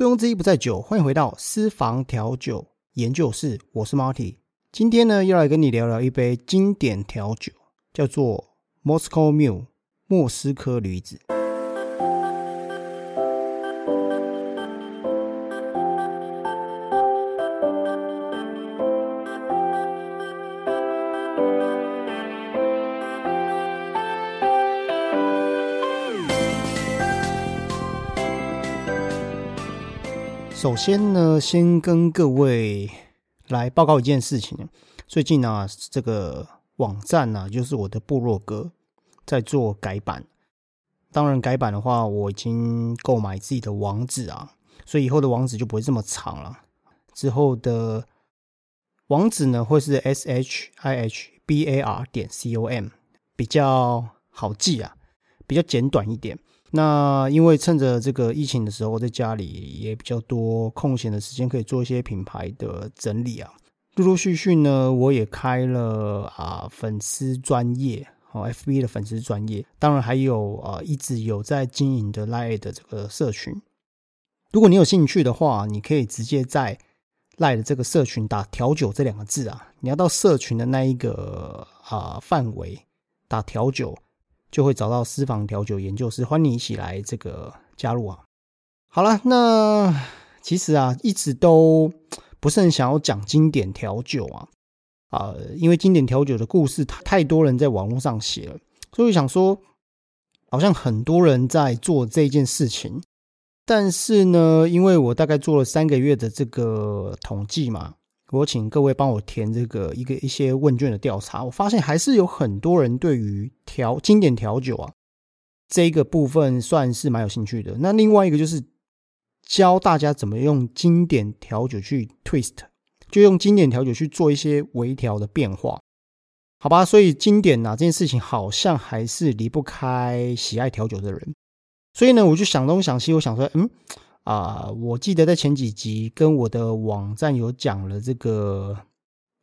醉翁之意不在酒，欢迎回到私房调酒研究室，我是 Marty。今天呢，要来跟你聊聊一杯经典调酒，叫做 Moscow Mule 莫斯科驴子。首先呢，先跟各位来报告一件事情。最近啊，这个网站呢，就是我的部落格在做改版。当然，改版的话，我已经购买自己的网址啊，所以以后的网址就不会这么长了。之后的网址呢，会是 s h i h b a r 点 c o m，比较好记啊，比较简短一点。那因为趁着这个疫情的时候，在家里也比较多空闲的时间，可以做一些品牌的整理啊。陆陆续续呢，我也开了啊粉丝专业哦，FB 的粉丝专业，当然还有啊一直有在经营的 Lie 的这个社群。如果你有兴趣的话，你可以直接在 Lie 的这个社群打“调酒”这两个字啊，你要到社群的那一个啊范围打“调酒”。就会找到私房调酒研究室，欢迎你一起来这个加入啊！好了，那其实啊，一直都不是很想要讲经典调酒啊，啊，因为经典调酒的故事太多人在网络上写了，所以想说，好像很多人在做这件事情，但是呢，因为我大概做了三个月的这个统计嘛。我请各位帮我填这个一个一些问卷的调查，我发现还是有很多人对于调经典调酒啊这个部分算是蛮有兴趣的。那另外一个就是教大家怎么用经典调酒去 twist，就用经典调酒去做一些微调的变化，好吧？所以经典啊这件事情好像还是离不开喜爱调酒的人。所以呢，我就想东想西，我想说，嗯。啊，我记得在前几集跟我的网站有讲了这个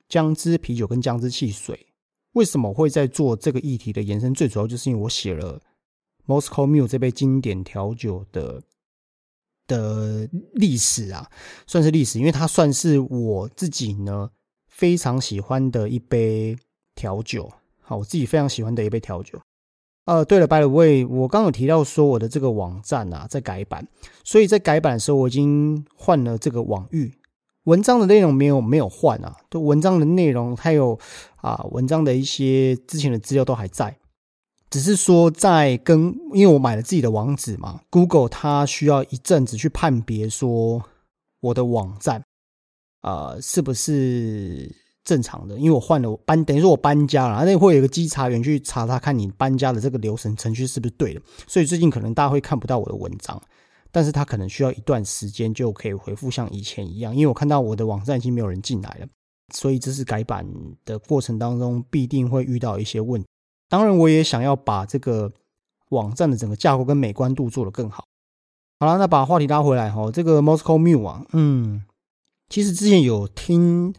姜汁啤酒跟姜汁汽水，为什么会在做这个议题的延伸？最主要就是因为我写了 Moscow Mule 这杯经典调酒的的历史啊，算是历史，因为它算是我自己呢非常喜欢的一杯调酒，好，我自己非常喜欢的一杯调酒。呃，对了，by the way，我刚有提到说我的这个网站啊在改版，所以在改版的时候我已经换了这个网域，文章的内容没有没有换啊，就文章的内容还有啊文章的一些之前的资料都还在，只是说在跟因为我买了自己的网址嘛，Google 它需要一阵子去判别说我的网站啊是不是。正常的，因为我换了我搬，等于说我搬家了，那会有一个稽查员去查查看你搬家的这个流程程序是不是对的。所以最近可能大家会看不到我的文章，但是他可能需要一段时间就可以回复像以前一样，因为我看到我的网站已经没有人进来了，所以这是改版的过程当中必定会遇到一些问。当然，我也想要把这个网站的整个架构跟美观度做得更好。好了，那把话题拉回来哈，这个 Moscow Mule 啊，嗯，其实之前有听。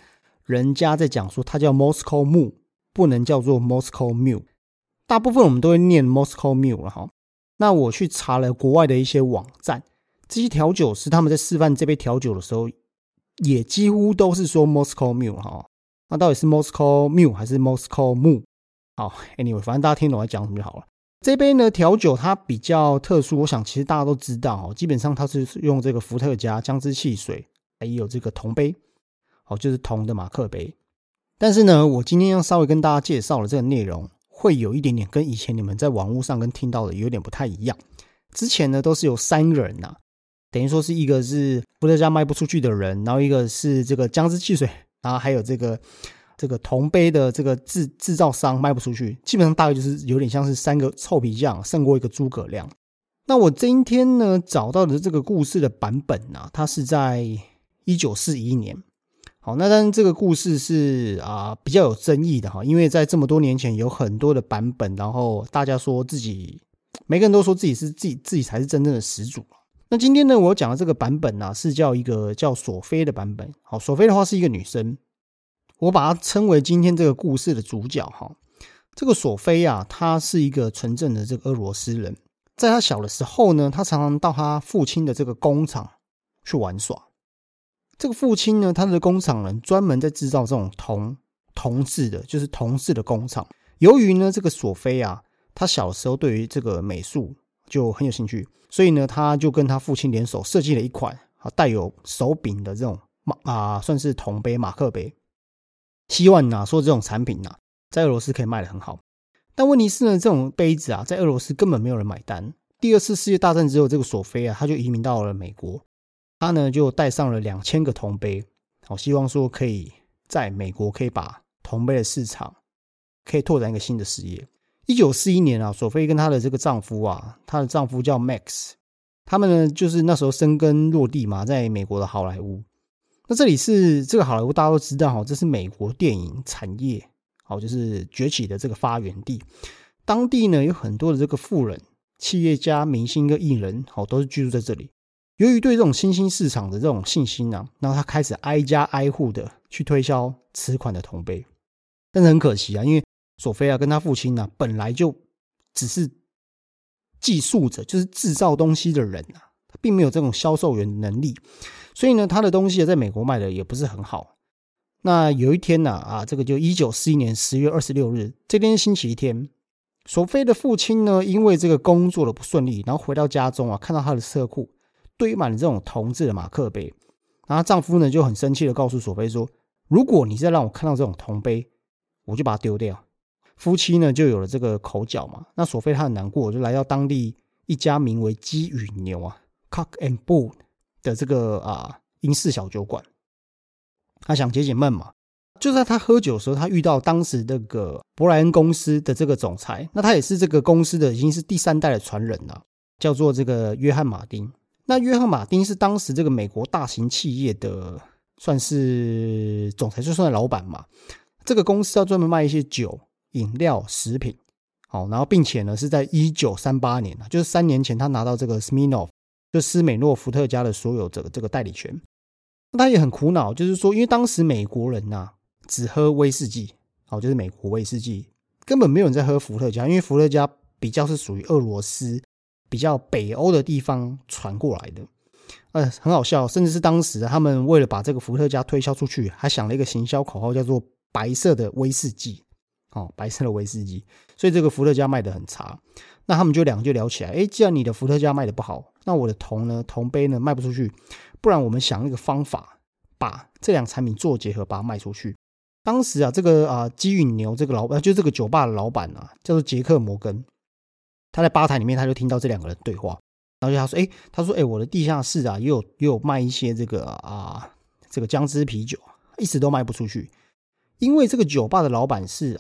人家在讲说它叫 Moscow Mule，不能叫做 Moscow Mule。大部分我们都会念 Moscow Mule 了哈。那我去查了国外的一些网站，这些调酒师他们在示范这杯调酒的时候，也几乎都是说 Moscow Mule 哈。那到底是 Moscow Mule 还是 Moscow Mule？好，Anyway，反正大家听懂在讲什么就好了。这杯呢调酒它比较特殊，我想其实大家都知道哦，基本上它是用这个伏特加、姜汁汽水，还有这个铜杯。哦，就是铜的马克杯，但是呢，我今天要稍微跟大家介绍的这个内容，会有一点点跟以前你们在网络上跟听到的有点不太一样。之前呢，都是有三个人呐，等于说是一个是伏特加卖不出去的人，然后一个是这个姜汁汽水，然后还有这个这个铜杯的这个制制造商卖不出去，基本上大概就是有点像是三个臭皮匠胜过一个诸葛亮。那我今天呢找到的这个故事的版本呢，它是在一九四一年。好，那但这个故事是啊比较有争议的哈，因为在这么多年前有很多的版本，然后大家说自己每个人都说自己是自己自己才是真正的始祖。那今天呢，我讲的这个版本呢是叫一个叫索菲的版本。好，索菲的话是一个女生，我把她称为今天这个故事的主角哈。这个索菲啊，她是一个纯正的这个俄罗斯人，在她小的时候呢，她常常到她父亲的这个工厂去玩耍。这个父亲呢，他的工厂人专门在制造这种铜铜制的，就是铜制的工厂。由于呢，这个索菲啊，他小时候对于这个美术就很有兴趣，所以呢，他就跟他父亲联手设计了一款啊带有手柄的这种马啊，算是铜杯马克杯。希望呢，说这种产品呢，在俄罗斯可以卖得很好。但问题是呢，这种杯子啊，在俄罗斯根本没有人买单。第二次世界大战之后，这个索菲啊，他就移民到了美国。他呢就带上了两千个铜杯，好希望说可以在美国可以把铜杯的市场可以拓展一个新的事业。一九四一年啊，索菲跟她的这个丈夫啊，她的丈夫叫 Max，他们呢就是那时候生根落地嘛，在美国的好莱坞。那这里是这个好莱坞，大家都知道哈，这是美国电影产业好就是崛起的这个发源地。当地呢有很多的这个富人、企业家、明星跟艺人，好都是居住在这里。由于对这种新兴市场的这种信心呢，然后他开始挨家挨户的去推销此款的铜杯，但是很可惜啊，因为索菲亚跟他父亲呢本来就只是技术者，就是制造东西的人啊，他并没有这种销售员能力，所以呢，他的东西在美国卖的也不是很好。那有一天呢，啊，这个就一九四一年十月二十六日，这天星期天，索菲的父亲呢，因为这个工作的不顺利，然后回到家中啊，看到他的车库。堆满了这种铜制的马克杯，然后丈夫呢就很生气的告诉索菲说：“如果你再让我看到这种铜杯，我就把它丢掉。”夫妻呢就有了这个口角嘛。那索菲她很难过，就来到当地一家名为“鸡与牛”啊 （Cock and Bull） 的这个啊英式小酒馆，他想解解闷嘛。就在他喝酒的时候，他遇到当时这个伯莱恩公司的这个总裁，那他也是这个公司的已经是第三代的传人了，叫做这个约翰马丁。那约翰马丁是当时这个美国大型企业的算是总裁，就算老板嘛。这个公司要专门卖一些酒、饮料、食品，好，然后并且呢是在一九三八年，就是三年前他拿到这个 Smirnoff 就斯美诺伏特加的所有这个这个代理权。他也很苦恼，就是说，因为当时美国人呐只喝威士忌，好，就是美国威士忌，根本没有人在喝伏特加，因为伏特加比较是属于俄罗斯。比较北欧的地方传过来的，呃，很好笑，甚至是当时他们为了把这个伏特加推销出去，还想了一个行销口号，叫做“白色的威士忌”，哦，白色的威士忌，所以这个伏特加卖的很差。那他们就两个就聊起来，哎，既然你的伏特加卖的不好，那我的铜呢，铜杯呢卖不出去，不然我们想一个方法，把这两产品做结合，把它卖出去。当时啊，这个啊基与牛这个老板，就这个酒吧的老板啊，叫做杰克摩根。他在吧台里面，他就听到这两个人对话，然后就他说：“哎，他说，哎，我的地下室啊，也有也有卖一些这个啊，这个姜汁啤酒，一直都卖不出去，因为这个酒吧的老板是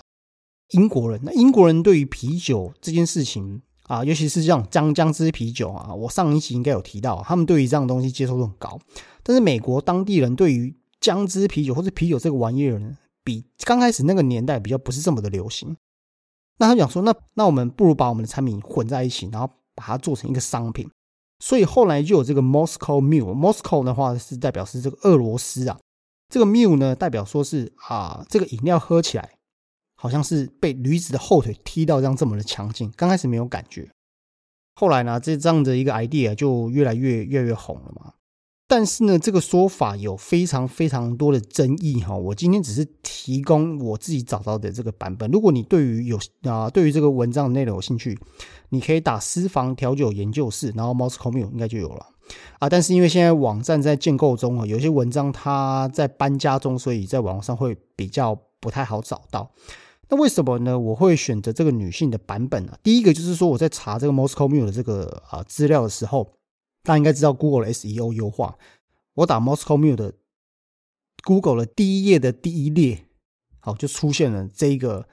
英国人。那英国人对于啤酒这件事情啊，尤其是这样姜姜汁啤酒啊，我上一集应该有提到，他们对于这样东西接受度很高。但是美国当地人对于姜汁啤酒或者啤酒这个玩意儿呢，比刚开始那个年代比较不是这么的流行。”那他讲说，那那我们不如把我们的产品混在一起，然后把它做成一个商品。所以后来就有这个 Moscow Mule。Moscow 的话是代表是这个俄罗斯啊，这个 Mule 呢代表说是啊，这个饮料喝起来好像是被驴子的后腿踢到这样这么的强劲。刚开始没有感觉，后来呢，这这样的一个 idea 就越来越越越红了嘛。但是呢，这个说法有非常非常多的争议哈。我今天只是提供我自己找到的这个版本。如果你对于有啊，对于这个文章的内容有兴趣，你可以打私房调酒研究室，然后 Moscow Mule 应该就有了啊。但是因为现在网站在建构中啊，有些文章它在搬家中，所以在网上会比较不太好找到。那为什么呢？我会选择这个女性的版本呢？第一个就是说我在查这个 Moscow Mule 的这个啊资料的时候。大家应该知道 Google 的 SEO 优化。我打 Moscow Mule 的 Google 的第一页的第一列，好，就出现了这一个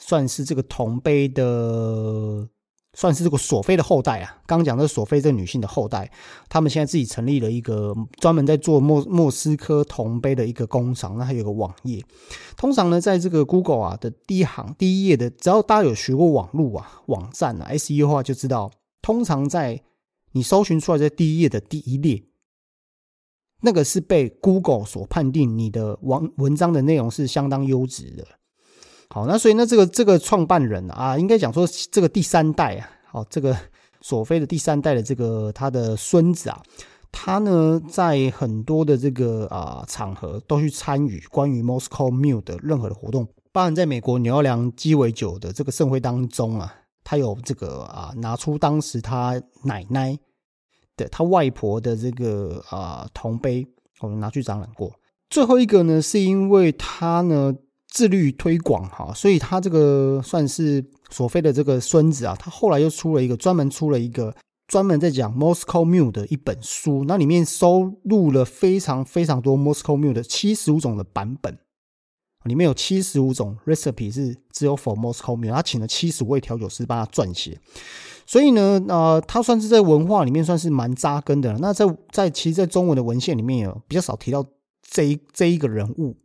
算是这个铜杯的，算是这个索菲的后代啊。刚刚讲的索菲这个女性的后代，他们现在自己成立了一个专门在做莫莫斯科铜杯的一个工厂。那还有个网页。通常呢，在这个 Google 啊的第一行第一页的，只要大家有学过网络啊网站啊 SEO 的话，就知道通常在你搜寻出来在第一页的第一列，那个是被 Google 所判定你的文文章的内容是相当优质的。好，那所以呢，这个这个创办人啊，应该讲说这个第三代啊，好，这个索菲的第三代的这个他的孙子啊，他呢在很多的这个啊场合都去参与关于 Moscow Mule 的任何的活动，包含在美国牛良鸡尾酒的这个盛会当中啊，他有这个啊拿出当时他奶奶的他外婆的这个啊铜杯，我们拿去展览过。最后一个呢，是因为他呢自律推广哈，所以他这个算是索菲的这个孙子啊，他后来又出了一个专门出了一个。专门在讲 Moscow Mule 的一本书，那里面收录了非常非常多 Moscow Mule 的七十五种的版本，里面有七十五种 recipe 是只有 for Moscow Mule，他请了七十位调酒师帮他撰写，所以呢，呃，他算是在文化里面算是蛮扎根的。那在在其实，在中文的文献里面有比较少提到这一这一个人物，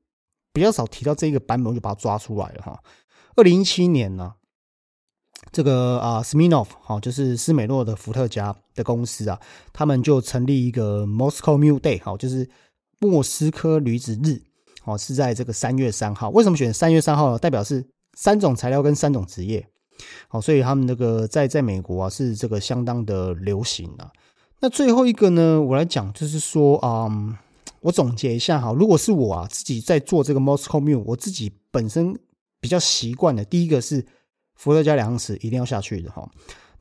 比较少提到这一个版本，我就把它抓出来了哈。二零一七年呢。这个啊，Smirnoff 好，就是斯美诺的伏特加的公司啊，他们就成立一个 Moscow Mule Day 好，就是莫斯科驴子日，好是在这个三月三号。为什么选三月三号？代表是三种材料跟三种职业，好，所以他们那个在在美国啊是这个相当的流行啊。那最后一个呢，我来讲就是说啊，我总结一下哈，如果是我啊自己在做这个 Moscow Mule，我自己本身比较习惯的，第一个是。伏特加两匙一定要下去的哈，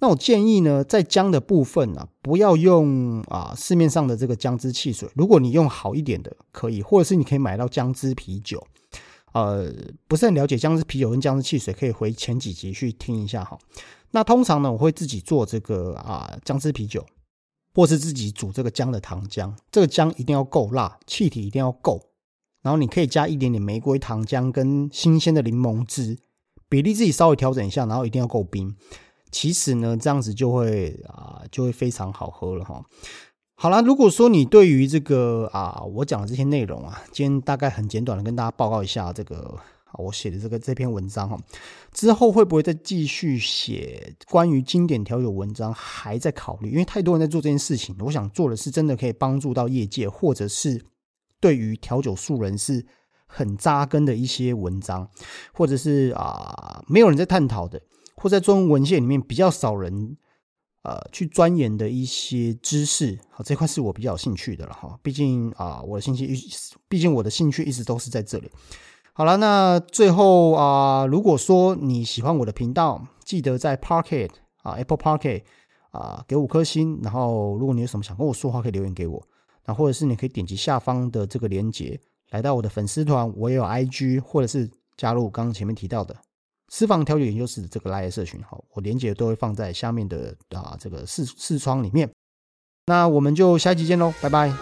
那我建议呢，在姜的部分呢，不要用啊市面上的这个姜汁汽水，如果你用好一点的可以，或者是你可以买到姜汁啤酒。呃，不是很了解姜汁啤酒跟姜汁汽水，可以回前几集去听一下哈。那通常呢，我会自己做这个啊姜汁啤酒，或是自己煮这个姜的糖浆，这个姜一定要够辣，气体一定要够，然后你可以加一点点玫瑰糖浆跟新鲜的柠檬汁。比例自己稍微调整一下，然后一定要够冰。其实呢，这样子就会啊，就会非常好喝了哈。好了，如果说你对于这个啊，我讲的这些内容啊，今天大概很简短的跟大家报告一下这个我写的这个这篇文章哈。之后会不会再继续写关于经典调酒文章，还在考虑，因为太多人在做这件事情。我想做的是真的可以帮助到业界，或者是对于调酒术人是。很扎根的一些文章，或者是啊没有人在探讨的，或在中文文献里面比较少人呃去钻研的一些知识，好这块是我比较有兴趣的了哈。毕竟啊我的兴趣，毕竟我的兴趣一直都是在这里。好了，那最后啊，如果说你喜欢我的频道，记得在 Parket 啊 Apple Parket 啊给五颗星，然后如果你有什么想跟我说的话，可以留言给我，那或者是你可以点击下方的这个链接。来到我的粉丝团，我也有 IG，或者是加入刚刚前面提到的私房调酒研究室的这个拉 i 社群，好，我连接都会放在下面的啊这个视视窗里面。那我们就下一集见喽，拜拜。